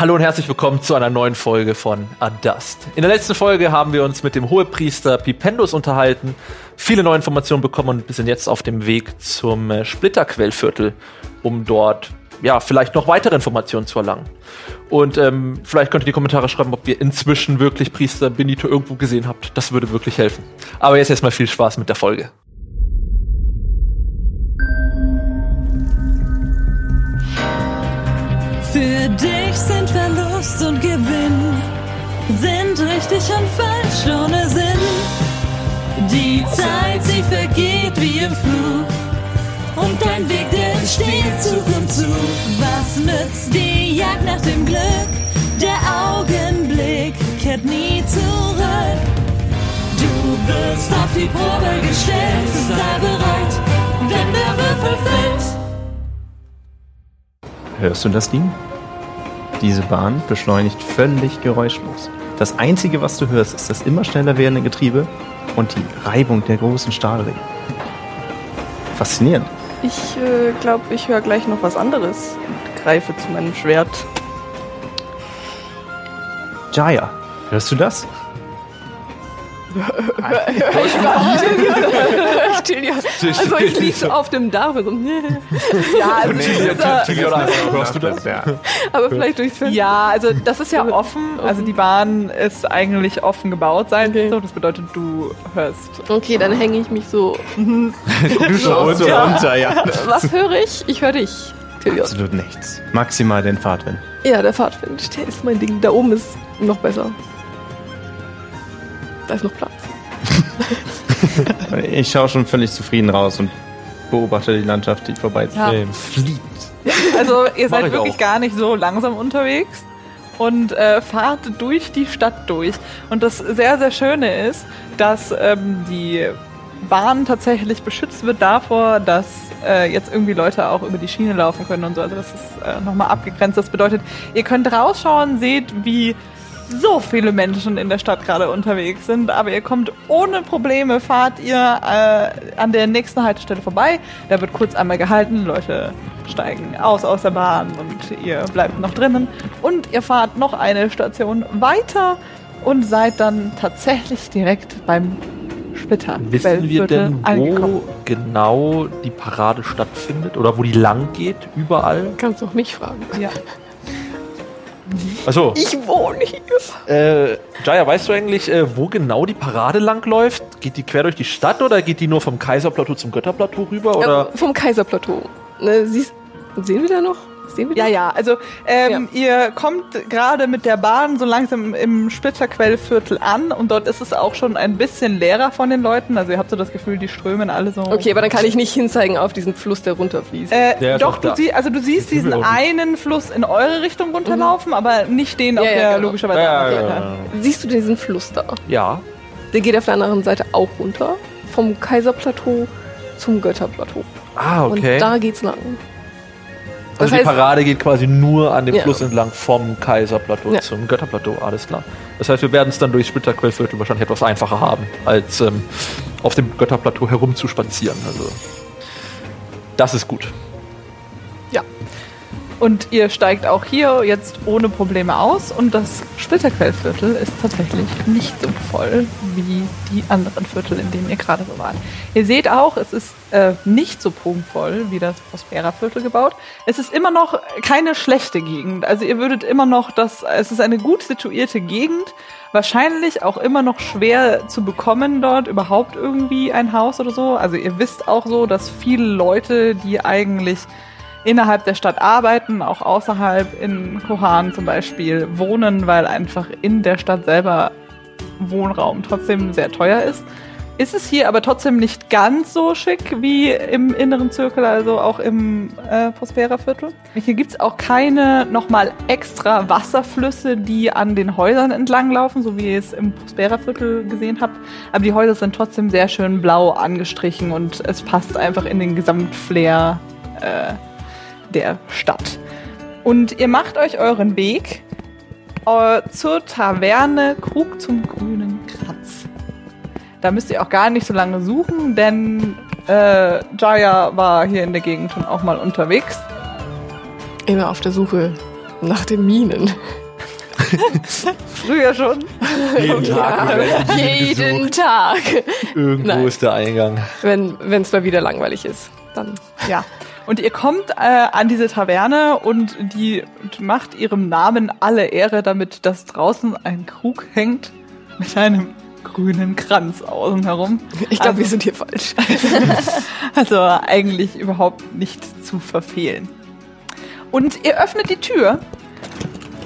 Hallo und herzlich willkommen zu einer neuen Folge von Adust. In der letzten Folge haben wir uns mit dem Hohepriester Pipendus unterhalten, viele neue Informationen bekommen und sind jetzt auf dem Weg zum äh, Splitterquellviertel, um dort ja vielleicht noch weitere Informationen zu erlangen. Und ähm, vielleicht könnt ihr die Kommentare schreiben, ob ihr inzwischen wirklich Priester Benito irgendwo gesehen habt. Das würde wirklich helfen. Aber jetzt erstmal viel Spaß mit der Folge. Für dich sind Verlust und Gewinn, sind richtig und falsch ohne Sinn. Die Zeit, sie vergeht wie im Flug, und dein Weg, der entsteht Zug um Zug. Was nützt die Jagd nach dem Glück? Der Augenblick kehrt nie zurück. Du wirst auf die Probe gestellt, Hörst du das Ding? Diese Bahn beschleunigt völlig geräuschlos. Das Einzige, was du hörst, ist das immer schneller werdende Getriebe und die Reibung der großen Stahlringe. Faszinierend. Ich äh, glaube, ich höre gleich noch was anderes und greife zu meinem Schwert. Jaya, hörst du das? Tilia. Also ich liege so auf dem Dach und so. ja, also hörst du das? Ja. aber vielleicht durchs Fenster. Ja, also das ist ja offen. Also die Bahn ist eigentlich offen gebaut sein. Okay. So, das bedeutet, du hörst. Okay, dann hänge ich mich so. Du schaust so Ja. runter, ja. Was höre ich? Ich höre dich, Tilia. Absolut nichts. Maximal den Fahrtwind. Ja, der Fahrtwind, der ist mein Ding. Da oben ist noch besser. Da ist noch Platz. Ich schaue schon völlig zufrieden raus und beobachte die Landschaft, die vorbeizieht. Ja. Fliegt. Also ihr seid ich wirklich auch. gar nicht so langsam unterwegs und äh, fahrt durch die Stadt durch. Und das sehr, sehr Schöne ist, dass ähm, die Bahn tatsächlich beschützt wird davor, dass äh, jetzt irgendwie Leute auch über die Schiene laufen können und so. Also das ist äh, nochmal abgegrenzt. Das bedeutet, ihr könnt rausschauen, seht, wie so viele Menschen in der Stadt gerade unterwegs sind, aber ihr kommt ohne Probleme, fahrt ihr äh, an der nächsten Haltestelle vorbei. Da wird kurz einmal gehalten, Leute steigen aus aus der Bahn und ihr bleibt noch drinnen. Und ihr fahrt noch eine Station weiter und seid dann tatsächlich direkt beim Splitter. Wissen wir denn, wo angekommen. genau die Parade stattfindet oder wo die lang geht? Überall? Kannst auch mich fragen. Ja. Achso. Ich wohne hier. Äh, Jaya, weißt du eigentlich, äh, wo genau die Parade lang läuft? Geht die quer durch die Stadt oder geht die nur vom Kaiserplateau zum Götterplateau rüber? Oder? Äh, vom Kaiserplateau. Ne, siehst, sehen wir da noch? Sehen wir Ja, ja, also ähm, ihr kommt gerade mit der Bahn so langsam im Splitterquellviertel an und dort ist es auch schon ein bisschen leerer von den Leuten. Also ihr habt so das Gefühl, die strömen alle so. Okay, aber dann kann ich nicht hinzeigen auf diesen Fluss, der runterfließt. Äh, doch, du da. sie, also du siehst diesen einen Fluss in eure Richtung runterlaufen, aber nicht den, auf Ja, ja, der genau. logischerweise Ja, ja, Seite. ja. Siehst du diesen Fluss da? ja. Der geht auf der anderen Seite auch runter. Vom Kaiserplateau zum Götterplateau. Ah, okay. Und da geht's lang. Also das die heißt- Parade geht quasi nur an dem Ja. Fluss entlang vom Kaiserplateau Ja. zum Götterplateau, alles klar. Das heißt, wir werden es dann durch Splitterquellviertel wahrscheinlich etwas einfacher haben, als ähm, auf dem Götterplateau herumzuspazieren. Also das ist gut. Und ihr steigt auch hier jetzt ohne Probleme aus und das Splitterquellviertel ist tatsächlich nicht so voll wie die anderen Viertel, in denen ihr gerade so wart. Ihr seht auch, es ist äh, nicht so prunkvoll wie das Prospera-Viertel gebaut. Es ist immer noch keine schlechte Gegend. Also ihr würdet immer noch das, es ist eine gut situierte Gegend. Wahrscheinlich auch immer noch schwer zu bekommen dort überhaupt irgendwie ein Haus oder so. Also ihr wisst auch so, dass viele Leute, die eigentlich innerhalb der Stadt arbeiten, auch außerhalb in Kohan zum Beispiel wohnen, weil einfach in der Stadt selber Wohnraum trotzdem sehr teuer ist. ist es hier aber trotzdem nicht ganz so schick wie im inneren Zirkel, also auch im äh, Prospera-Viertel. Hier gibt es auch keine nochmal extra Wasserflüsse, die an den Häusern entlanglaufen, so wie ihr es im Prospera-Viertel gesehen habt. Aber die Häuser sind trotzdem sehr schön blau angestrichen und es passt einfach in den Gesamtflair äh, der Stadt. Und ihr macht euch euren Weg äh, zur Taverne Krug zum grünen Kranz. Da müsst ihr auch gar nicht so lange suchen, denn äh, Jaya war hier in der Gegend schon auch mal unterwegs. Immer auf der Suche nach den Minen. Früher schon. Jeden Tag. Ja, jeden Tag. Irgendwo Nein. ist der Eingang. Wenn es mal wieder langweilig ist, dann. Ja. Und ihr kommt äh, an diese Taverne und die macht ihrem Namen alle Ehre, damit dass draußen ein Krug hängt mit einem grünen Kranz außen herum. Ich glaube, Also- wir sind hier falsch. Also eigentlich überhaupt nicht zu verfehlen. Und ihr öffnet die Tür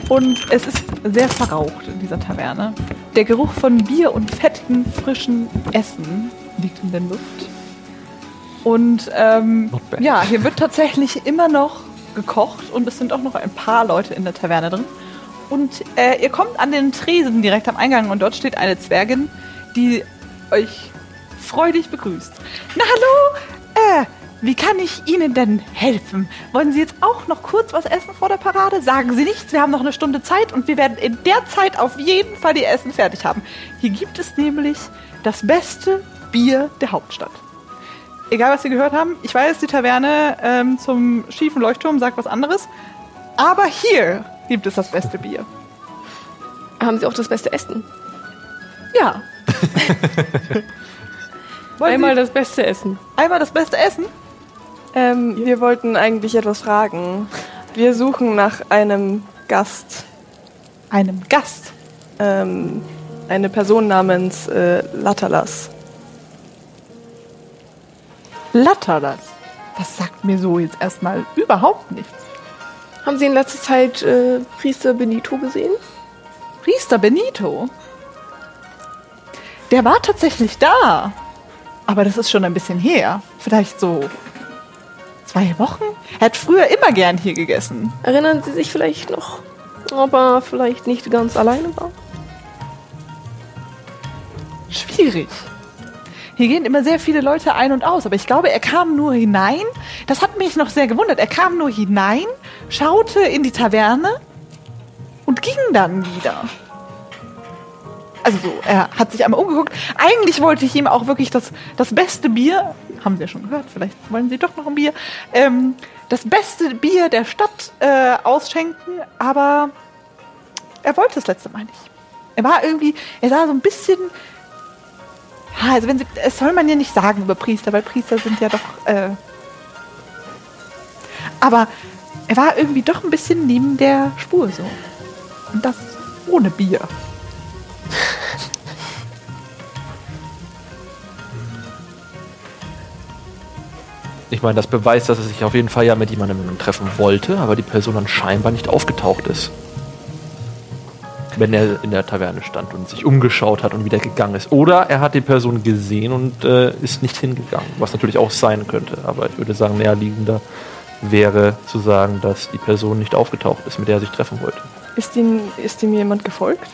und es ist sehr verraucht in dieser Taverne. Der Geruch von Bier und fettigem, frischen Essen liegt in der Luft. Und ähm, ja, hier wird tatsächlich immer noch gekocht und es sind auch noch ein paar Leute in der Taverne drin. Und äh, ihr kommt an den Tresen direkt am Eingang und dort steht eine Zwergin, die euch freudig begrüßt. Na hallo, äh, wie kann ich Ihnen denn helfen? Wollen Sie jetzt auch noch kurz was essen vor der Parade? Sagen Sie nichts, wir haben noch eine Stunde Zeit und wir werden in der Zeit auf jeden Fall die Essen fertig haben. Hier gibt es nämlich das beste Bier der Hauptstadt. Egal, was Sie gehört haben, ich weiß, die Taverne ähm, zum schiefen Leuchtturm sagt was anderes, aber hier gibt es das beste Bier. Haben Sie auch das beste Essen? Ja. Einmal Sie das beste Essen. einmal das beste Essen? Ähm, wir wollten eigentlich etwas fragen. Wir suchen nach einem Gast, Einem Gast. ähm, eine Person namens äh, Latalas. Latterlas. Das sagt mir so jetzt erstmal überhaupt nichts. Haben Sie in letzter Zeit äh, Priester Benito gesehen? Priester Benito. Der war tatsächlich da. Aber das ist schon ein bisschen her. Vielleicht so zwei Wochen? Er hat früher immer gern hier gegessen. Erinnern Sie sich vielleicht noch, ob er vielleicht nicht ganz alleine war? Schwierig. Hier gehen immer sehr viele Leute ein und aus, aber ich glaube, er kam nur hinein. Das hat mich noch sehr gewundert. Er kam nur hinein, schaute in die Taverne und ging dann wieder. Also so, er hat sich einmal umgeguckt. Eigentlich wollte ich ihm auch wirklich das, das beste Bier, haben Sie ja schon gehört, vielleicht wollen Sie doch noch ein Bier, ähm, das beste Bier der Stadt äh, ausschenken, aber er wollte das letzte Mal nicht. Er war irgendwie, er sah so ein bisschen also wenn sie, das soll man ja nicht sagen über Priester, weil Priester sind ja doch. Äh, aber er war irgendwie doch ein bisschen neben der Spur so. Und das ohne Bier. Ich meine, das beweist, dass er sich auf jeden Fall ja mit jemandem treffen wollte, aber die Person dann scheinbar nicht aufgetaucht ist. Wenn er in der Taverne stand und sich umgeschaut hat und wieder gegangen ist. Oder er hat die Person gesehen und äh, ist nicht hingegangen, was natürlich auch sein könnte. Aber ich würde sagen, näherliegender wäre zu sagen, dass die Person nicht aufgetaucht ist, mit der er sich treffen wollte. Ist ihm, ist ihm jemand gefolgt?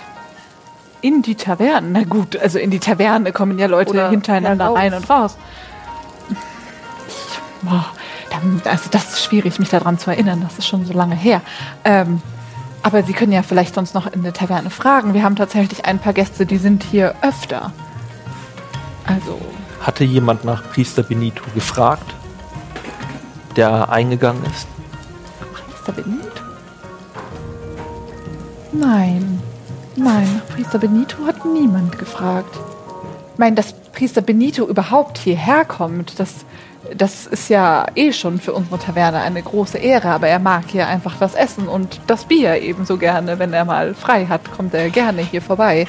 In die Taverne. Na gut, also in die Taverne kommen ja Leute Oder hintereinander heraus. rein und raus. Ich, boah, dann, also das ist schwierig, mich daran zu erinnern. Das ist schon so lange her. Ähm, aber Sie können ja vielleicht sonst noch in der Taverne fragen. Wir haben tatsächlich ein paar Gäste, die sind hier öfter. Also, Hatte jemand nach Priester Benito gefragt, der eingegangen ist? Priester Benito? Nein. Nein, nach Priester Benito hat niemand gefragt. Ich meine, dass Priester Benito überhaupt hierher kommt, das, das ist ja eh schon für unsere Taverne eine große Ehre, aber er mag hier einfach das Essen und das Bier ebenso gerne. Wenn er mal frei hat, kommt er gerne hier vorbei.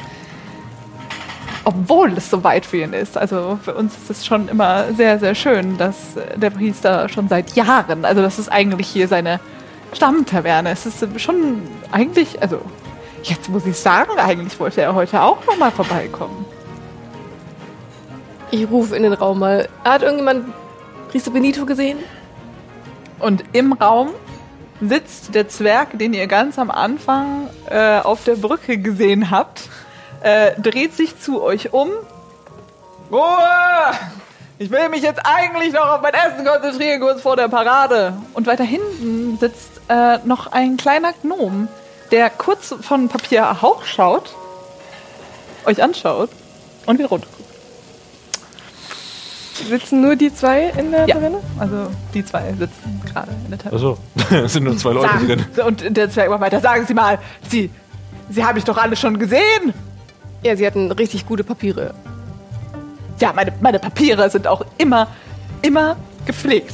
Obwohl es so weit für ihn ist. Also für uns ist es schon immer sehr, sehr schön, dass der Priester schon seit Jahren, also das ist eigentlich hier seine Stammtaverne. Es ist schon eigentlich, also jetzt muss ich sagen, eigentlich wollte er heute auch noch mal vorbeikommen. Ich rufe in den Raum mal. Hat irgendjemand Priester Benito gesehen? Und im Raum sitzt der Zwerg, den ihr ganz am Anfang äh, auf der Brücke gesehen habt, äh, dreht sich zu euch um. Ruhe! Ich will mich jetzt eigentlich noch auf mein Essen konzentrieren, kurz vor der Parade. Und weiter hinten sitzt äh, noch ein kleiner Gnom, der kurz von Papier hochschaut, euch anschaut und wieder runter. Sitzen nur die zwei in der Ja. Taverne? Also die zwei sitzen gerade in der Taverne. Achso, es sind nur zwei Leute Sagen- drin. Und der Zwerg macht weiter. Sagen Sie mal, Sie, Sie habe ich doch alle schon gesehen. Ja, sie hatten richtig gute Papiere. Ja, meine, meine Papiere sind auch immer, immer gepflegt.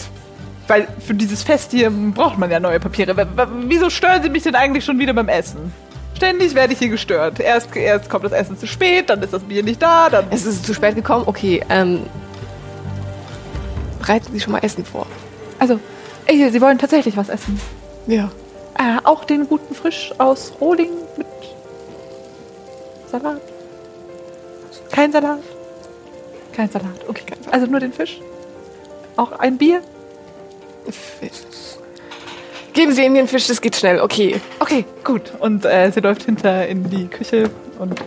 Weil für dieses Fest hier braucht man ja neue Papiere. Wieso stören Sie mich denn eigentlich schon wieder beim Essen? Ständig werde ich hier gestört. Erst, erst kommt das Essen zu spät, dann ist das Bier nicht da, dann. Es ist zu spät gekommen. Okay, ähm. Bereiten Sie schon mal Essen vor. Also, ey, Sie wollen tatsächlich was essen. Ja. Äh, auch den guten Frisch aus Rohling mit Salat? Kein Salat? Kein Salat, okay. Also nur den Fisch? Auch ein Bier? Geben Sie ihm den Fisch, das geht schnell. Okay. Okay, gut. Und äh, sie läuft hinter in die Küche und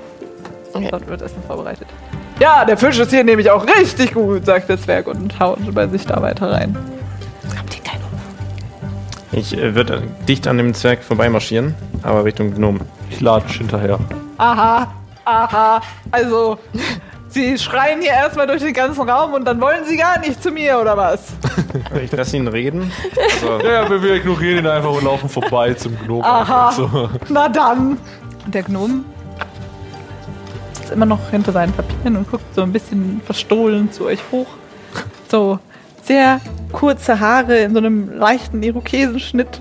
Okay. dort wird Essen vorbereitet. Ja, der Fisch ist hier nämlich auch richtig gut, sagt der Zwerg und haut bei sich da weiter rein. Habt ihr Hunger? Ich äh, würde dicht an dem Zwerg vorbeimarschieren, aber Richtung Gnom. Ich latsch hinterher. Aha, aha. Also, sie schreien hier erstmal durch den ganzen Raum und dann wollen sie gar nicht zu mir, oder was? Ich lasse ihn reden. So, Ja, wir, wir ignorieren ihn einfach und laufen vorbei zum Gnom. Aha. So. Na dann. Und der Gnom sitzt immer noch hinter seinen Papieren und guckt so ein bisschen verstohlen zu euch hoch. So sehr kurze Haare in so einem leichten Irokesenschnitt.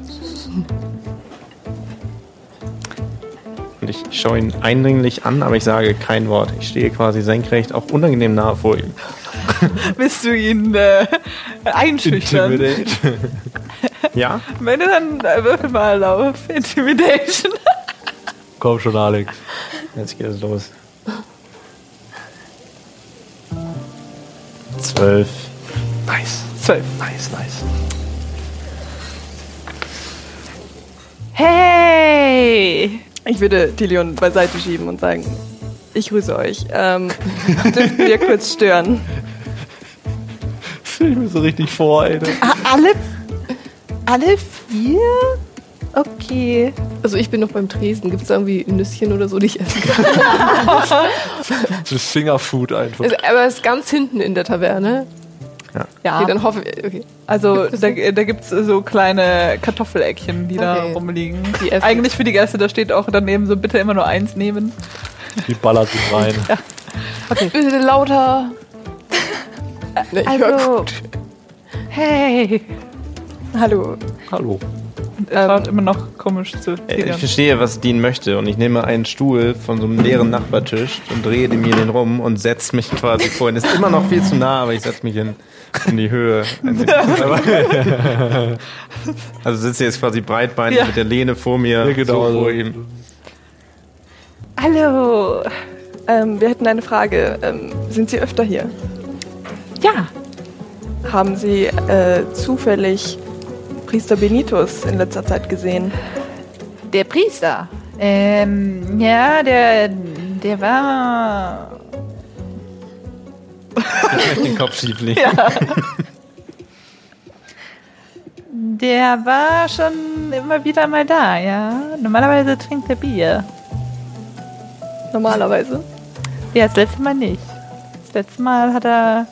und ich schaue ihn eindringlich an, aber ich sage kein Wort. Ich stehe quasi senkrecht, auch unangenehm nah vor ihm. Willst du ihn äh, einschüchtern? Intimidate. Ja? Wenn du dann äh, würfel mal auf Intimidation. Komm schon, Alex. Jetzt geht es los. Zwölf. Nice. Zwölf. Nice, nice. Hey! Ich würde Tilion beiseite schieben und sagen, ich grüße euch. Ähm, dürften wir kurz stören? Ich mir so richtig vor, ey. Ah, alle, alle vier? Okay. Also ich bin noch beim Tresen. Gibt es da irgendwie Nüsschen oder so, die ich essen kann? Das ist Fingerfood einfach. Also, aber es ist ganz hinten in der Taverne. Ja, Okay, dann hoffe ich. Okay. also da, da gibt es so kleine Kartoffeleckchen, die da Okay. rumliegen. Die essen. Eigentlich für die Gäste, da steht auch daneben so bitte immer nur eins nehmen. Die ballert ihn rein. Bitte lauter. Ne, ich hör Also, gut. hey! Hallo. Hallo. Er schaut immer noch komisch zu Äh, Ich verstehe, was Dean möchte und ich nehme einen Stuhl von so einem leeren Nachbartisch und drehe mir den rum und setze mich quasi vor ihn. Ist immer noch viel zu nah, aber ich setze mich in, in die Höhe. also sitze jetzt quasi breitbeinig Ja. mit der Lehne vor mir, Ja, genau, so vor ihm. Hallo! Ähm, wir hätten eine Frage. Ähm, sind Sie öfter hier? Ja, Haben Sie äh, zufällig Priester Benitus in letzter Zeit gesehen? der Priester. Ähm, ja, der, der war. Ich möchte den Kopf schief legen. Der war schon immer wieder mal da, ja. Normalerweise trinkt er Bier. Normalerweise. Ja, das letzte Mal nicht. Das letzte Mal hat er.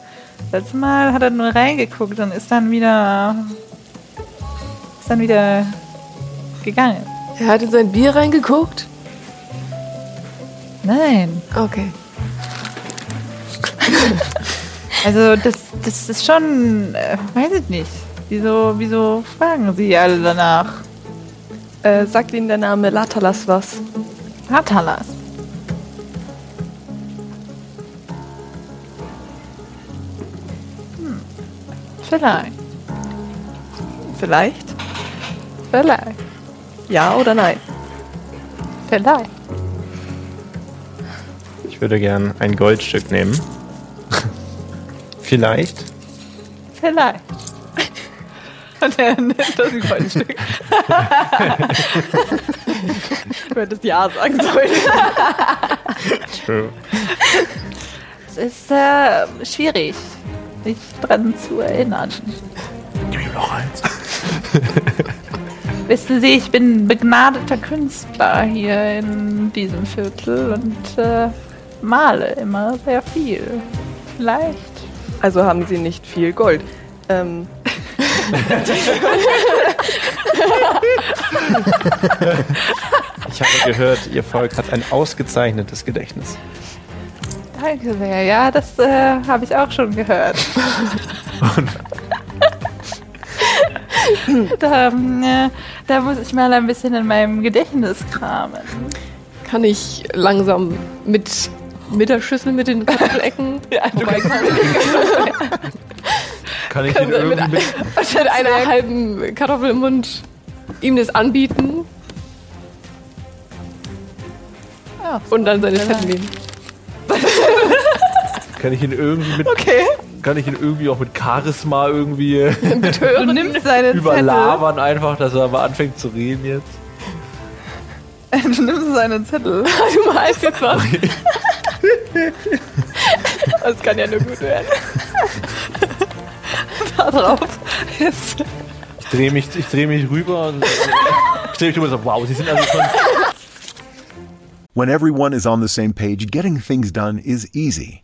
Das letzte Mal hat er nur reingeguckt und ist dann wieder. Ist dann wieder gegangen. Er hat in sein Bier reingeguckt. Nein. Okay. Also das, das ist schon. Äh, weiß ich nicht. Wieso, wieso fragen sie alle danach? Äh, sagt Ihnen der Name Latalas was? Hatalas. Hm. Vielleicht. Vielleicht? Vielleicht. Ja oder nein? Vielleicht. Ich würde gern ein Goldstück nehmen Vielleicht. Vielleicht. Und er nimmt das Goldstück. du hättest Ja sagen sollen. True. Es ist äh, schwierig, sich dran zu erinnern. Gib ihm noch eins. Wissen Sie, ich bin begnadeter Künstler hier in diesem Viertel und äh, male immer sehr viel. Vielleicht. Also haben sie nicht viel Gold. Ähm, Ich habe gehört, Ihr Volk hat ein ausgezeichnetes Gedächtnis. Danke sehr. Ja, das äh, habe ich auch schon gehört. da, äh, da muss ich mal ein bisschen in meinem Gedächtnis kramen. Kann ich langsam mit, mit der Schüssel mit den Kartoffelecken vorbeikommen? Kann ich Kann ihn sein, mit, irgendwie mit, mit einer halben Kartoffel im Mund ihm das anbieten Ja, und dann seine Ja. Fetten nehmen. Kann ich ihn irgendwie mit. Okay. Kann ich ihn irgendwie auch mit Charisma irgendwie äh, Du nimmst seinen überlabern, einfach, dass er mal anfängt zu reden jetzt? Zettel. Du nimmst seinen Zettel. Du malst jetzt was. Das kann ja nur gut werden. Da drauf. Jetzt. Ich drehe mich, ich dreh mich rüber und ich drehe mich rüber und so, wow, sie sind also schon. When everyone is on the same page, getting things done is easy.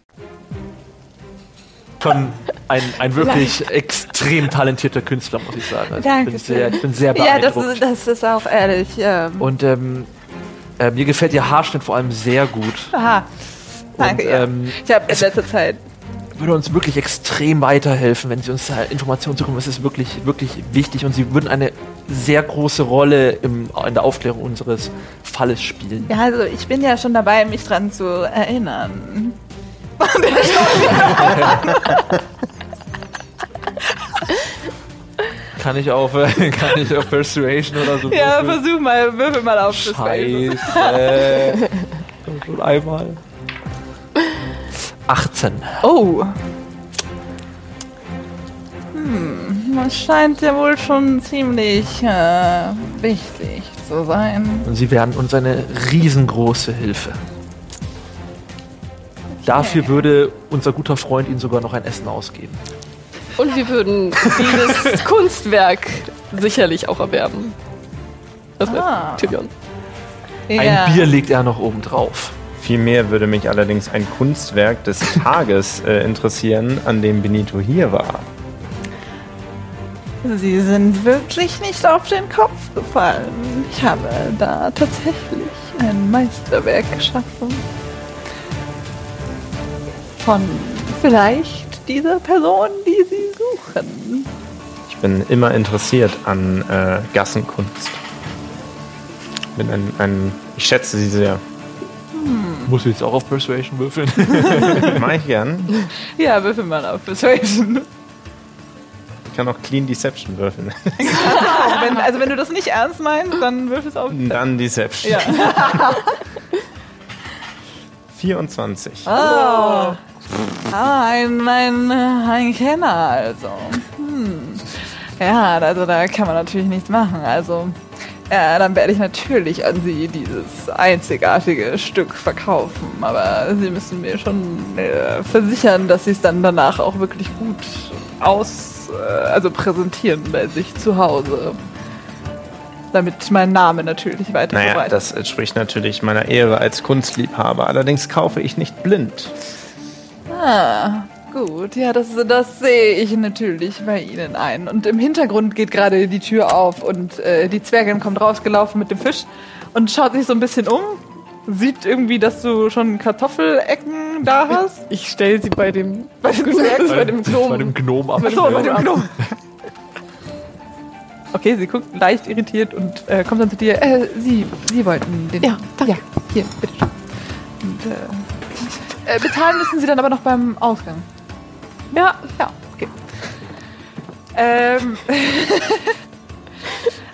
Schon ein, ein wirklich extrem talentierter Künstler, muss ich sagen. Also ich, bin Danke sehr, ich bin sehr Ja, das beeindruckt. ist, das ist auch ehrlich. Ähm, und ähm, äh, mir gefällt ihr Haarschnitt vor allem sehr gut. aha. Danke, Und, ja. ähm, Ich habe in letzter Zeit würde uns wirklich extrem weiterhelfen, wenn Sie uns da Informationen zukommen. Es ist wirklich, wirklich wichtig und Sie würden eine sehr große Rolle im, in der Aufklärung unseres Falles spielen. Ja, also ich bin ja schon dabei, mich dran zu erinnern. Kann ich auf, äh, kann ich auf Persuasion oder so Ja, würfeln? versuch mal, würfel mal auf. Scheiße. Schon einmal. 18. Oh. Hm, das scheint ja wohl schon ziemlich äh, wichtig zu sein. Sie werden uns eine riesengroße Hilfe. Dafür würde unser guter Freund Ihnen sogar noch ein Essen ausgeben. Und wir würden dieses Kunstwerk sicherlich auch erwerben. Das Ah. wäre Tyrion. Ein Bier legt er noch oben drauf. Vielmehr würde mich allerdings ein Kunstwerk des Tages äh, interessieren, an dem Benito hier war. Sie sind wirklich nicht auf den Kopf gefallen. Ich habe da tatsächlich ein Meisterwerk geschaffen. Von vielleicht dieser Person, die Sie suchen. Ich bin immer interessiert an äh, Gassenkunst. Bin ein, ein, ich schätze sie sehr. Muss ich jetzt auch auf Persuasion würfeln? Mach ich gern. Ja, würfel mal auf Persuasion. Ich kann auch Clean Deception würfeln. wenn, also wenn du das nicht ernst meinst, dann würfel es auf. Dann Deception. Ja. 24. Ah, ein, ein, ein Kenner also. Hm. Ja, also da kann man natürlich nichts machen. Also, ja, dann werde ich natürlich an Sie dieses einzigartige Stück verkaufen. Aber Sie müssen mir schon äh, versichern, dass Sie es dann danach auch wirklich gut aus, äh, also präsentieren bei sich zu Hause. Damit mein Name natürlich weiter Naja, verbreitet. das entspricht natürlich meiner Ehre als Kunstliebhaber. Allerdings kaufe ich nicht blind. Ah, gut. Ja, das, das sehe ich natürlich bei Ihnen ein. Und im Hintergrund geht gerade die Tür auf und äh, die Zwergin kommt rausgelaufen mit dem Fisch und schaut sich so ein bisschen um. Sieht irgendwie, dass du schon Kartoffelecken da hast. Ich stelle sie bei dem, Bei dem Zwerg, bei dem Gnom. Bei dem Gnom ab. Achso, bei dem Gnom. Okay, sie guckt leicht irritiert und äh, kommt dann zu dir. Äh, sie, sie wollten den. Ja, danke. Ja, hier, bitte. Und, äh, äh, bezahlen müssen sie dann aber noch beim Ausgang. Ja, ja, okay. Ähm.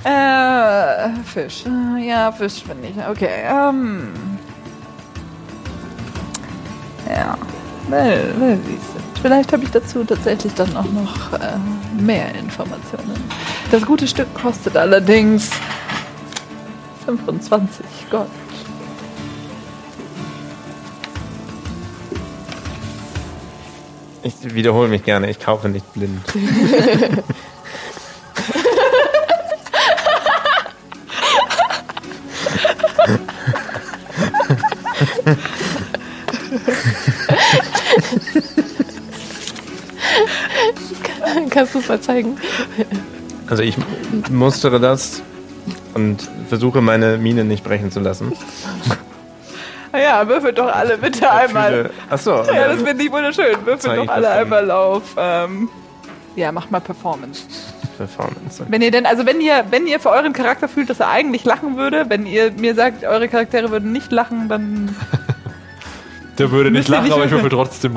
äh, Fisch. Ja, Fisch finde ich. Okay. Ähm. Ja. Vielleicht habe ich dazu tatsächlich dann auch noch äh, mehr Informationen. Das gute Stück kostet allerdings 25 Gold. Ich wiederhole mich gerne, ich kaufe nicht blind. Kannst du es mal zeigen? Also ich mustere das und versuche meine Mine nicht brechen zu lassen. Ja, würfelt doch alle bitte einmal. Achso, Ja, das finde ich wunderschön. Würfelt doch alle einmal auf. Ähm, ja, macht mal Performance. Performance. Wenn ihr denn, also wenn ihr, wenn ihr für euren Charakter fühlt, dass er eigentlich lachen würde, wenn ihr mir sagt, eure Charaktere würden nicht lachen, dann Der würde nicht lachen, nicht aber ich würfel trotzdem.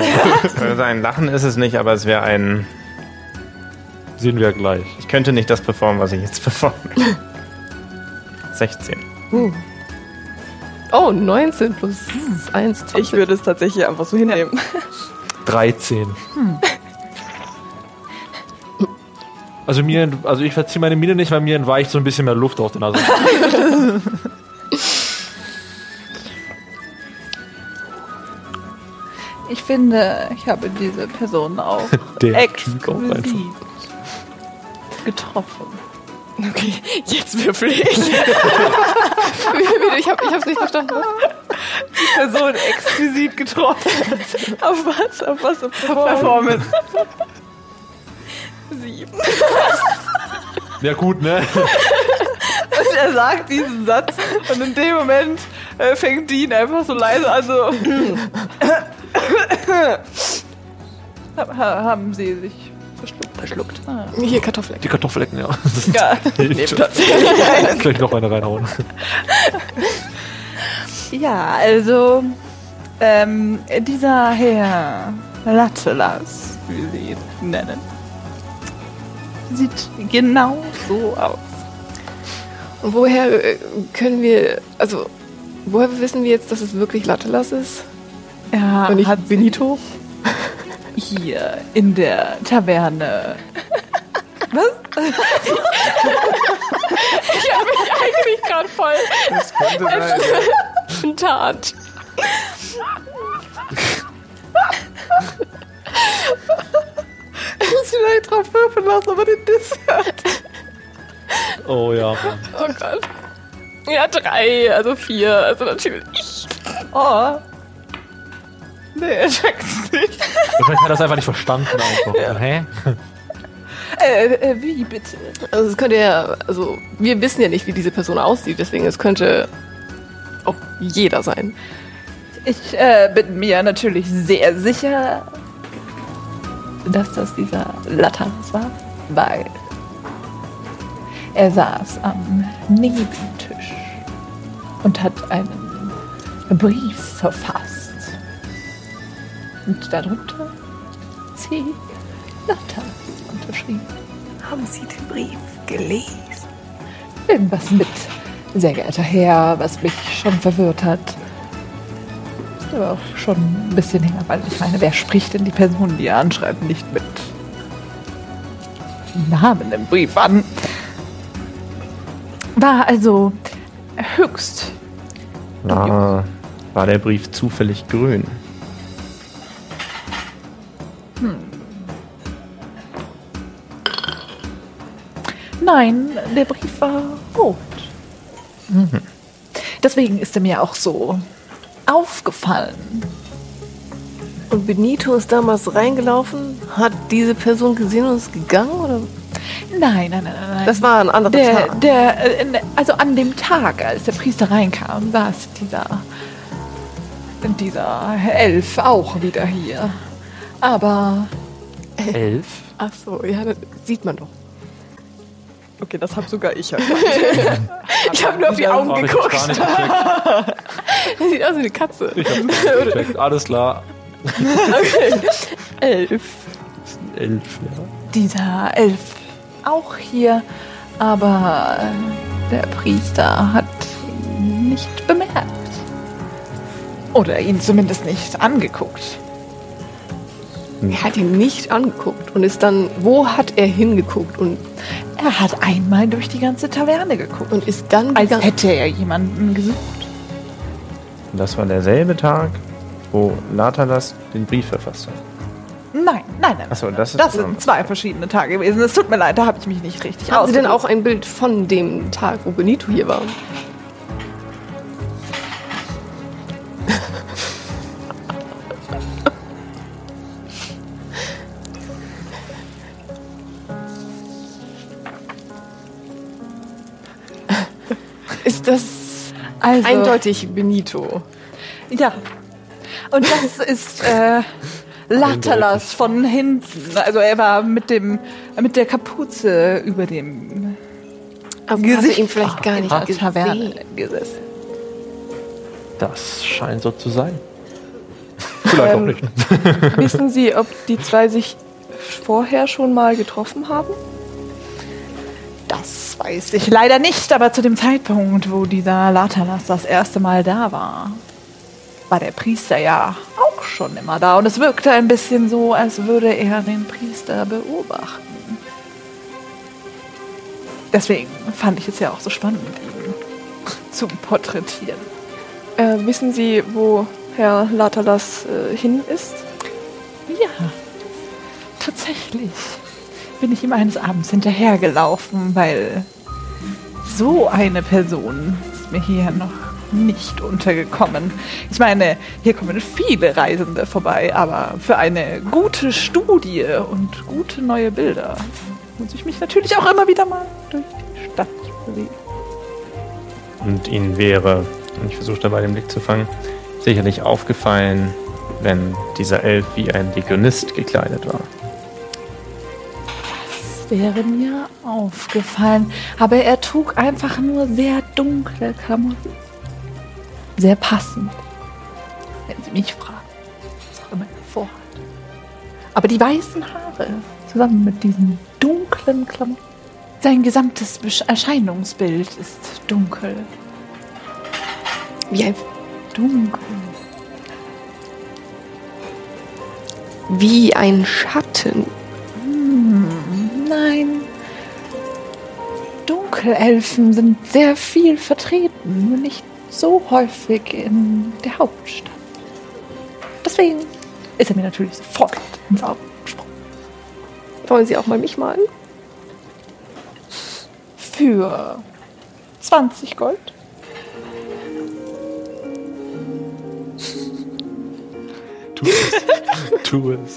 Also ein Lachen ist es nicht, aber es wäre ein. Sehen wir gleich. Ich könnte nicht das performen, was ich jetzt performe. 16. Oh, 19 plus 1, 20. Ich würde es tatsächlich einfach so hinnehmen. 13. Also mir, also ich verziehe meine Mine nicht, weil mir entweicht so ein bisschen mehr Luft aus der Nase. ich finde, ich habe diese Person auch Der Typ auch exquisit getroffen. Okay, jetzt würfel ich. ich habe ich hab's nicht verstanden. Person exquisit getroffen. Auf was? Auf was? Auf Performance. Sieben. Ja gut, ne? Und er sagt diesen Satz und in dem Moment äh, fängt Dean einfach so leise an, so. Ha- ha- haben sie sich verschluckt? Ah. Hier Kartoffeln. Die Kartoffelecken, ja. Ja. Gleich noch eine reinhauen. ja, also ähm, dieser Herr Lattelas, wie sie ihn nennen, sieht genau so aus. Und woher äh, können wir, also, woher wissen wir jetzt, dass es wirklich Lattelas ist? Er Und nicht hat Benito? Hier in der Taverne. Ich habe mich eigentlich gerade voll Das könnte sein. enttarnt. Ich muss vielleicht drauf würfeln lassen, aber den Diss hört. Oh ja, Mann. Oh Gott. Ja, drei, also vier, also natürlich. Oh. Nee, er checkt's nicht. Vielleicht hat er das einfach nicht verstanden einfach. Hä? Äh, äh, wie bitte? Also es könnte ja, also wir wissen ja nicht, wie diese Person aussieht, deswegen es könnte auch jeder sein. Ich äh, bin mir natürlich sehr sicher, dass das dieser Latans war, weil er saß am Nebentisch und hat einen Brief verfasst. Und darunter C. Latta unterschrieben. Haben Sie den Brief gelesen? Irgendwas mit sehr geehrter Herr, was mich schon verwirrt hat. Ist aber auch schon ein bisschen her, weil ich meine, wer spricht denn die Person, die er anschreibt, nicht mit Namen im Brief an? War also höchst. War, war der Brief zufällig grün? Nein, der Brief war rot. Deswegen ist er mir auch so aufgefallen. Und Benito ist damals reingelaufen, hat diese Person gesehen und ist gegangen? Oder? Nein, nein, nein, nein. Das war ein anderer Der, Tag. der, äh, also an dem Tag, als der Priester reinkam, saß dieser, dieser Elf auch wieder hier. Aber Elf? Ach so, ja, das sieht man doch. Okay, das habe sogar ich erkannt. Ich habe nur auf die Augen Hab geguckt. gecheckt. Sieht aus wie eine Katze. Ich hab gecheckt. Alles klar. Elf. Elf, ja. Dieser Elf auch hier, aber äh, der Priester hat ihn nicht bemerkt. Oder ihn zumindest nicht angeguckt. Er hat ihn nicht angeguckt und ist dann, wo hat er hingeguckt und, Er hat einmal durch die ganze Taverne geguckt, und ist dann als gegangen. hätte er jemanden gesucht. Und das war derselbe Tag, wo Latalas den Brief verfasst hat. Nein, nein, nein. Achso, das ist. Das sind zwei verschiedene Tage gewesen. Es tut mir leid, da habe ich mich nicht richtig Haben Sie denn ausgedrückt. auch ein Bild von dem Tag, wo Benito hier war? Also, eindeutig Benito? Ja. Und das ist äh, Latalas von hinten. Also er war mit dem mit der Kapuze über dem Aber Gesicht ihn vielleicht gar in nicht der gesehen? Taverne gesessen. Das scheint so zu sein. Vielleicht auch Ähm, nicht. Wissen Sie, ob die zwei sich vorher schon mal getroffen haben? Weiß ich leider nicht, aber zu dem Zeitpunkt, wo dieser Latalas das erste Mal da war, war der Priester ja auch schon immer da. Und es wirkte ein bisschen so, als würde er den Priester beobachten. Deswegen fand ich es ja auch so spannend, ihn zu porträtieren. Äh, wissen Sie, wo Herr Latalas äh, hin ist? Ja, tatsächlich bin ich ihm eines Abends hinterhergelaufen, weil so eine Person ist mir hier noch nicht untergekommen. Ich meine, hier kommen viele Reisende vorbei, aber für eine gute Studie und gute neue Bilder muss ich mich natürlich auch immer wieder mal durch die Stadt bewegen. Und ihnen wäre, und ich versuche dabei den Blick zu fangen, sicherlich aufgefallen, wenn dieser Elf wie ein Legionist gekleidet war. Wäre mir aufgefallen. Aber er trug einfach nur sehr dunkle Klamotten. Sehr passend. Wenn Sie mich fragen. Was auch immer er vorhat. Aber die weißen Haare zusammen mit diesen dunklen Klamotten. Sein gesamtes Erscheinungsbild ist dunkel. Wie ein, Dunkel. wie ein Schatten. Nein. Dunkelelfen sind sehr viel vertreten, nur nicht so häufig in der Hauptstadt. Deswegen ist er mir natürlich sofort ins Auge gesprungen. Wollen Sie auch mal mich malen? Für 20 Gold. Tu es. tu es.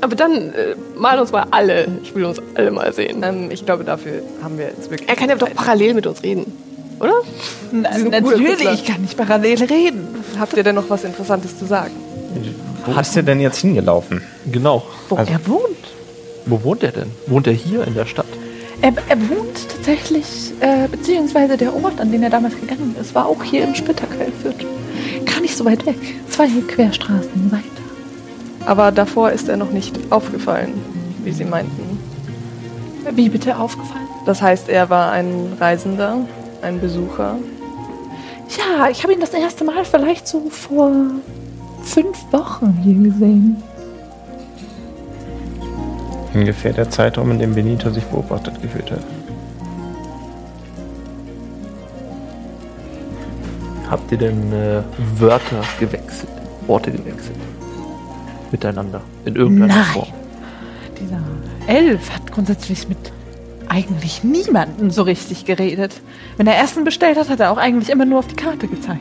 Aber dann äh, malen uns mal alle. Ich will uns alle mal sehen. Ähm, ich glaube, dafür haben wir jetzt wirklich. Er kann ja doch parallel mit uns reden, oder? Na, natürlich Künstler. kann ich parallel reden. Habt ihr denn noch was Interessantes zu sagen? Wo ist er denn jetzt hingelaufen? Genau. Wo Also- er wohnt. Wo wohnt er denn? Wohnt er hier in der Stadt? Er, er wohnt tatsächlich, äh, beziehungsweise der Ort, an den er damals gegangen ist, war auch hier im Splitterquellviertel. Gar nicht so weit weg. Zwei Querstraßen weiter. Aber davor ist er noch nicht aufgefallen, wie Sie meinten. Wie bitte aufgefallen? Das heißt, er war ein Reisender, ein Besucher. Ja, ich habe ihn das erste Mal vielleicht so vor fünf Wochen hier gesehen. Ungefähr der Zeitraum, in dem Benito sich beobachtet gefühlt hat. Habt ihr denn äh, Wörter gewechselt? Worte gewechselt? Miteinander? In irgendeiner Nein. Form? Dieser Elf hat grundsätzlich mit eigentlich niemandem so richtig geredet. Wenn er Essen bestellt hat, hat er auch eigentlich immer nur auf die Karte gezeigt.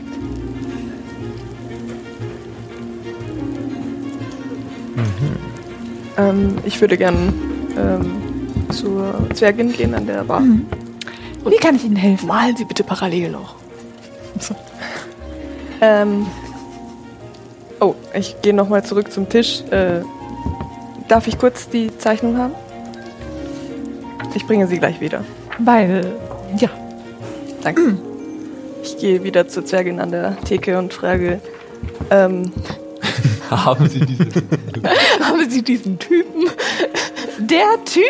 Ähm, ich würde gern ähm, zur Zwergin gehen an der Bar. Wie kann ich Ihnen helfen? Malen Sie bitte parallel noch. Ähm, Oh, ich gehe nochmal zurück zum Tisch. Äh, darf ich kurz die Zeichnung haben? Ich bringe sie gleich wieder. Weil, ja, Danke. Ich gehe wieder zur Zwergin an der Theke und frage, ähm, Haben Sie diese. Haben Sie diesen Typen? der Typ,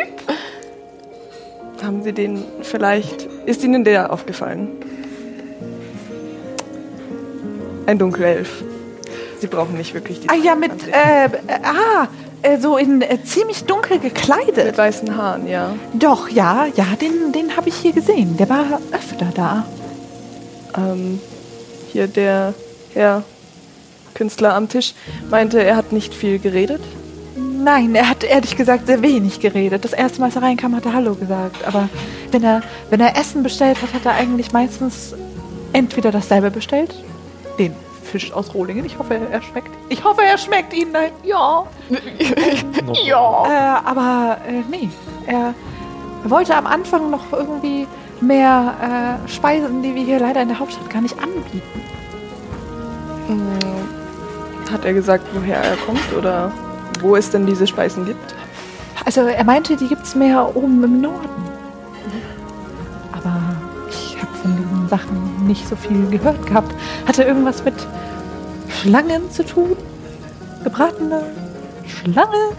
haben Sie den vielleicht, ist Ihnen der aufgefallen? Ein Dunkelelf. Sie brauchen nicht wirklich die ah ja, mit, äh, äh, ah, äh, so in äh, ziemlich dunkel gekleidet. Mit weißen Haaren, ja. Doch, ja, ja, den, den habe ich hier gesehen. Der war öfter da. Ähm, hier der Herr Künstler am Tisch meinte, er hat nicht viel geredet. Nein, er hat ehrlich gesagt sehr wenig geredet. Das erste Mal, als er reinkam, hat er Hallo gesagt. Aber wenn er, wenn er Essen bestellt hat, hat er eigentlich meistens entweder dasselbe bestellt, den Fisch aus Rohlingen. Ich hoffe, er schmeckt. Ich hoffe, er schmeckt Ihnen. Nein, ja. ja. Äh, aber äh, nee, er wollte am Anfang noch irgendwie mehr äh, Speisen, die wir hier leider in der Hauptstadt gar nicht anbieten. Hm, Hat er gesagt, woher er kommt oder wo es denn diese Speisen gibt? Also er meinte, die gibt's mehr oben im Norden. Aber ich habe von diesen Sachen nicht so viel gehört gehabt. Hatte irgendwas mit Schlangen zu tun? Gebratene Schlange?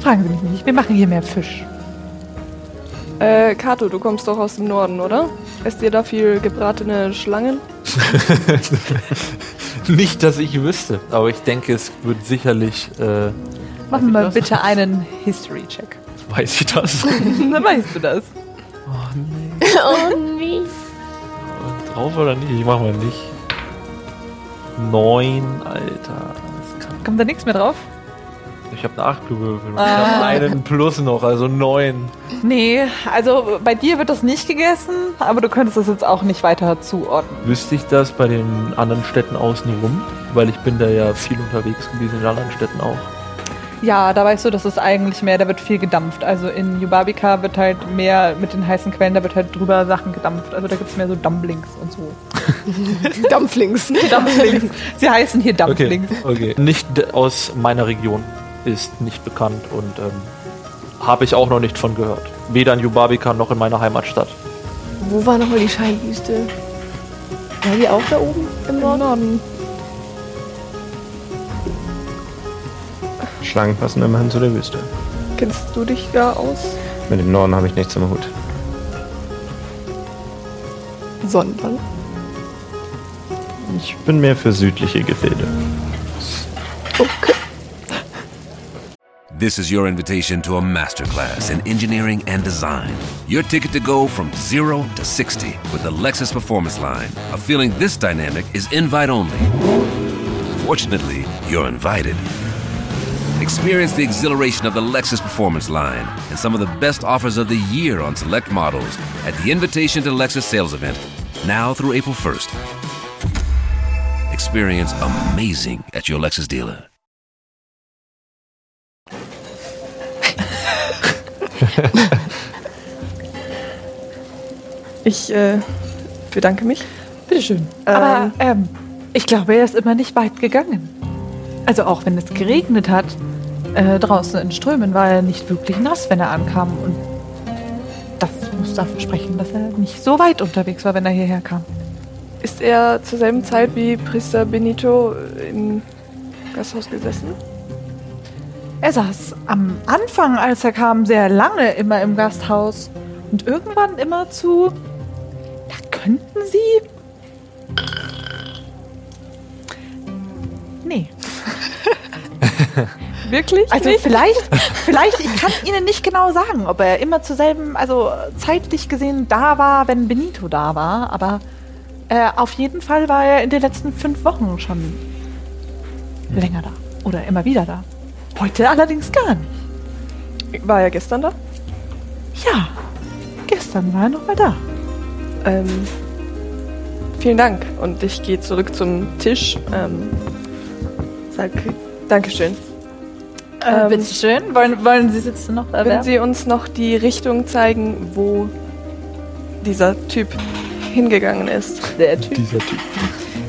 Fragen Sie mich nicht. Wir machen hier mehr Fisch. Äh, Kato, du kommst doch aus dem Norden, oder? Esst ihr da viel gebratene Schlangen? Nicht, dass ich wüsste, aber ich denke, es wird sicherlich. Äh, Machen wir das? bitte einen History-Check. weiß ich das? Dann weißt du das. Oh nee. Oh nee. Drauf oder nicht? Ich mach mal nicht. Neun, Alter. Kommt da nichts mehr drauf? Ich habe eine 8 gewürfelt. und Ich Ah. habe einen Plus noch, also 9. Nee, also bei dir wird das nicht gegessen, aber du könntest das jetzt auch nicht weiter zuordnen. Wüsste ich das bei den anderen Städten außenrum? Weil ich bin da ja viel unterwegs gewesen in anderen Städten auch. Ja, da weißt du, das ist eigentlich mehr, da wird viel gedampft. Also in Yubabika wird halt mehr mit den heißen Quellen, da wird halt drüber Sachen gedampft. Also da gibt es mehr so Dumplings und so. Dampflings. Dumplings. Sie heißen hier Dumplings. okay. Nicht d- aus meiner Region ist nicht bekannt und ähm, habe ich auch noch nicht von gehört. Weder in Yubabika noch in meiner Heimatstadt. Wo war nochmal die Scheinwüste? War die auch da oben im Norden? Norden. Schlangen passen immerhin zu der Wüste. Kennst du dich da aus? Mit dem Norden habe ich nichts im Hut. Sondern. Ich bin mehr für südliche Gefilde. Okay. This is your invitation to a masterclass in engineering and design. Your ticket to go from zero to 60 with the Lexus Performance Line. A feeling this dynamic is invite only. Fortunately, you're invited. Experience the exhilaration of the Lexus Performance Line and some of the best offers of the year on select models at the Invitation to Lexus sales event, now through April 1st. Experience amazing at your Lexus dealer. Ich äh, bedanke mich. Bitteschön. Ähm. Aber ähm, ich glaube, er ist immer nicht weit gegangen. Also auch wenn es geregnet hat, äh, draußen in Strömen war er nicht wirklich nass, wenn er ankam. Und das muss dafür sprechen, dass er nicht so weit unterwegs war, wenn er hierher kam. Ist er zur selben Zeit wie Priester Benito im Gasthaus gesessen? Er saß am Anfang, als er kam, sehr lange immer im Gasthaus. Und irgendwann immer zu. Da könnten Sie. Nee. Wirklich? Also nicht? vielleicht, vielleicht, ich kann Ihnen nicht genau sagen, ob er immer zur selben, also zeitlich gesehen da war, wenn Benito da war, aber äh, auf jeden Fall war er in den letzten fünf Wochen schon länger da. Oder immer wieder da. Heute allerdings gar nicht. War er gestern da? Ja, gestern war er noch mal da. Ähm, vielen Dank. Und ich gehe zurück zum Tisch. Ähm, sag Dankeschön. Äh, Ähm, bitteschön. Wollen, wollen Sie sitzen noch da? Würden Sie uns noch die Richtung zeigen, wo dieser Typ hingegangen ist. Der Typ. Dieser Typ.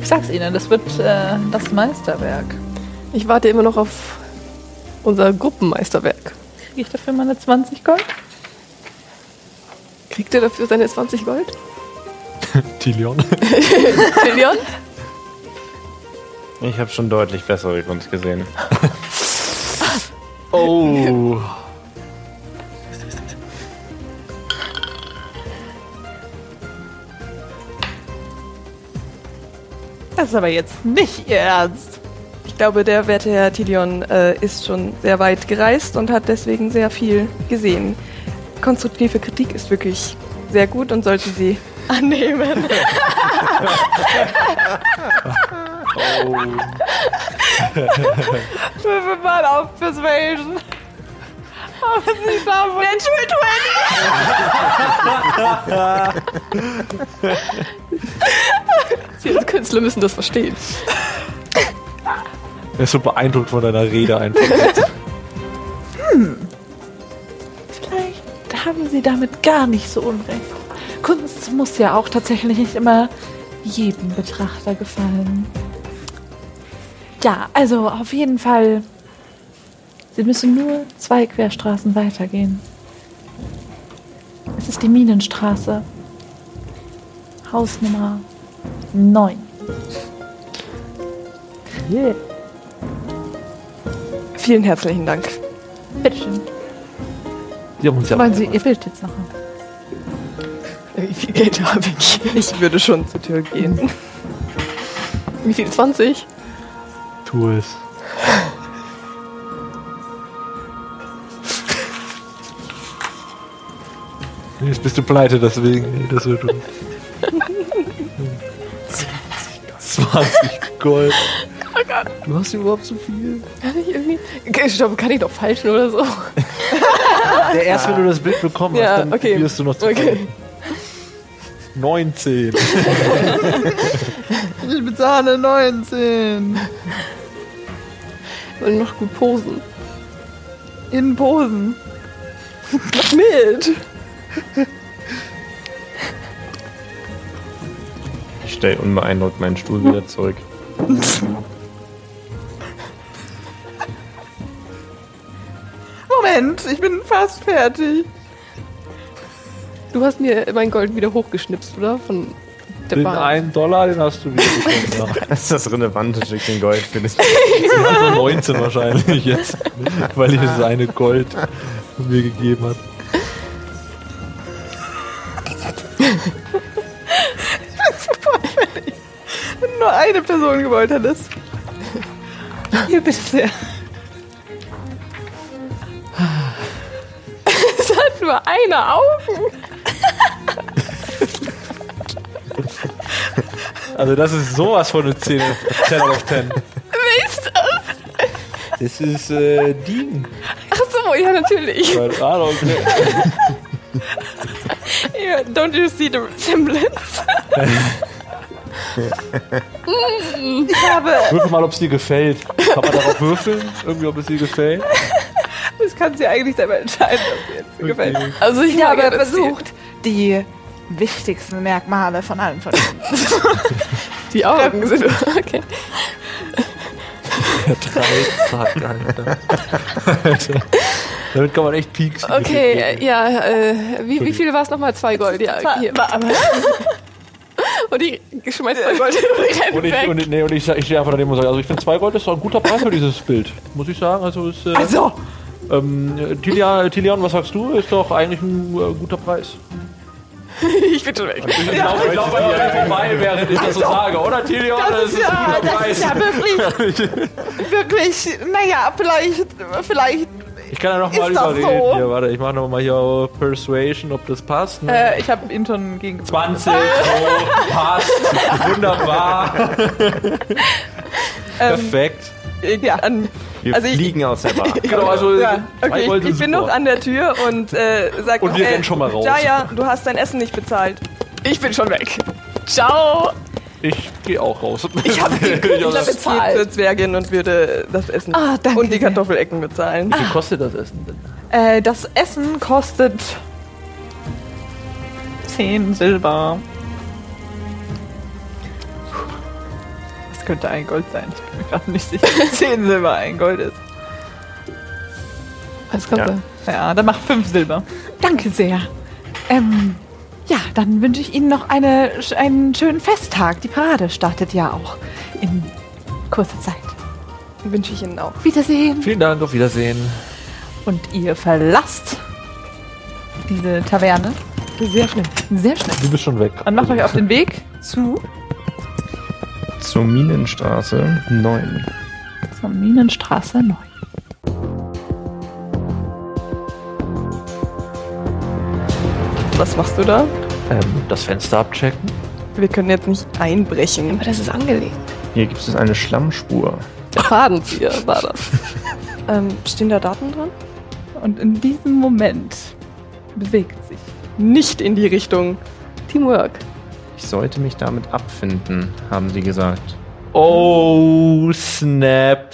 Ich sag's Ihnen, das wird äh, das Meisterwerk. Ich warte immer noch auf unser Gruppenmeisterwerk. Kriege ich dafür meine 20 Gold? Kriegt er dafür seine 20 Gold? Tilion. Leon? Ich habe schon deutlich bessere Kunst gesehen. Oh. Das ist aber jetzt nicht Ihr Ernst. Ich glaube, der werte Herr Tilion äh, ist schon sehr weit gereist und hat deswegen sehr viel gesehen. Konstruktive Kritik ist wirklich sehr gut und sollte sie annehmen. Würfel mal auf Persuasion. Aber Sie schaffen. Natural 20! Sie als Künstler müssen das verstehen. Er ist so beeindruckt von deiner Rede einfach. Vielleicht haben Sie damit gar nicht so unrecht. Kunst muss ja auch tatsächlich nicht immer jedem Betrachter gefallen. Ja, also auf jeden Fall. Sie müssen nur zwei Querstraßen weitergehen. Es ist die Minenstraße. Hausnummer 9. Yeah. Vielen herzlichen Dank. Bitteschön. Die haben uns ja Wollen Sie Ihr Bild jetzt machen? Wie viel Geld habe ich? Ich würde schon zur Tür gehen. Wie viel? 20? Tu es. Jetzt bist du pleite, deswegen. Nee, das wird 20 Gold. Du hast überhaupt so viel? Kann ich irgendwie. Ich glaube, kann ich doch falschen oder so. Ja, erst wenn du das Bild bekommen hast, Ja, dann okay. wirst du noch zu Okay. 19. Ich bezahle 19. Und noch gut posen. In Posen. Mit! Ich stelle unbeeindruckt meinen Stuhl wieder zurück. Moment, ich bin fast fertig. Du hast mir mein Gold wieder hochgeschnipst, oder? Von Den Bahn. einen Dollar, den hast du wieder bekommen. Ja. Das ist das relevante Stück in Gold, finde ich. Also 19 wahrscheinlich jetzt, weil ihr das eine Gold mir gegeben hat. Wenn nur eine Person gewollt hat es. Hier bitte sehr. Es hat nur eine Augen. Also das ist sowas von eine 10, 10 out of 10. Wer ist das? Das ist äh, Dean. Ach so, ja, natürlich. Keine Ahnung. Yeah, don't you see the resemblance? Ich habe. Würfel mal, ob es dir gefällt. Kann man darauf würfeln? Irgendwie, ob es dir gefällt? Das kann sie eigentlich selber entscheiden, ob jetzt gefällt. Okay. Also ich Ich habe versucht, die wichtigsten Merkmale von allen von ihnen. Die Augen sind. Okay. Drei Zack, Alter. Alter. Damit kann man echt Peaks. Okay, ja, äh, wie, wie viel war es nochmal? Zwei Gold, ja. Hier. Und ich schmeiß zwei Gold und ich, weg. und, ich- nee, und ich, ich stehe einfach daneben und sage, also ich finde 2 Gold ist doch ein guter Preis für dieses Bild. Muss ich sagen. Also ist, äh, Also, ähm, Tilian, Tilian, was sagst du? Ist doch eigentlich ein äh, guter Preis. ich bin schon weg. Ich glaube, ich glaube, an vorbei, während ich das so sage, oder Tilian? das ist ja, das ist ja wirklich, wirklich, naja, vielleicht, vielleicht, Ich kann ja noch mal Ist doch überreden. so. Hier, warte, ich mache noch mal hier Persuasion, ob das passt. Ne? äh, ich habe Inton gegen 20, so, passt, wunderbar, perfekt. Ja. An, wir also fliegen ich, aus der Bar. genau, also ja, okay, ich, ich bin noch an der Tür und äh, sag Und noch, wir rennen schon mal raus. Ja, ja, du hast dein Essen nicht bezahlt. Ich bin schon weg. Ciao. Ich gehe auch raus. Ich habe bezahlt. zur Zwergin und würde das Essen ah, und die Kartoffelecken bezahlen. Wie viel kostet das Essen denn? Äh, das Essen kostet 10 Silber. Das könnte ein Gold sein gerade nicht sicher. 10 Silber ein Gold ist. Das kann Ja. sein. Ja, dann mach 5 Silber. Danke sehr. Ähm, ja, dann wünsche ich Ihnen noch eine, einen schönen Festtag. Die Parade startet ja auch in kurzer Zeit. Wünsche ich Ihnen auch. Wiedersehen. Vielen Dank, auf Wiedersehen. Und ihr verlasst diese Taverne Sehr schnell. sehr schnell. Du bist schon weg. Und macht euch auf den Weg zu Zur Minenstraße 9. zur Minenstraße 9. Was machst du da? Ähm, das Fenster abchecken. Wir können jetzt nicht einbrechen. Aber das ist angelegt. Hier gibt es eine Schlammspur. Der Fadenzieher war das. ähm, stehen da Daten dran? Und in diesem Moment bewegt sich Nicht in die Richtung. Teamwork. Ich sollte mich damit abfinden, haben sie gesagt. Oh, snap.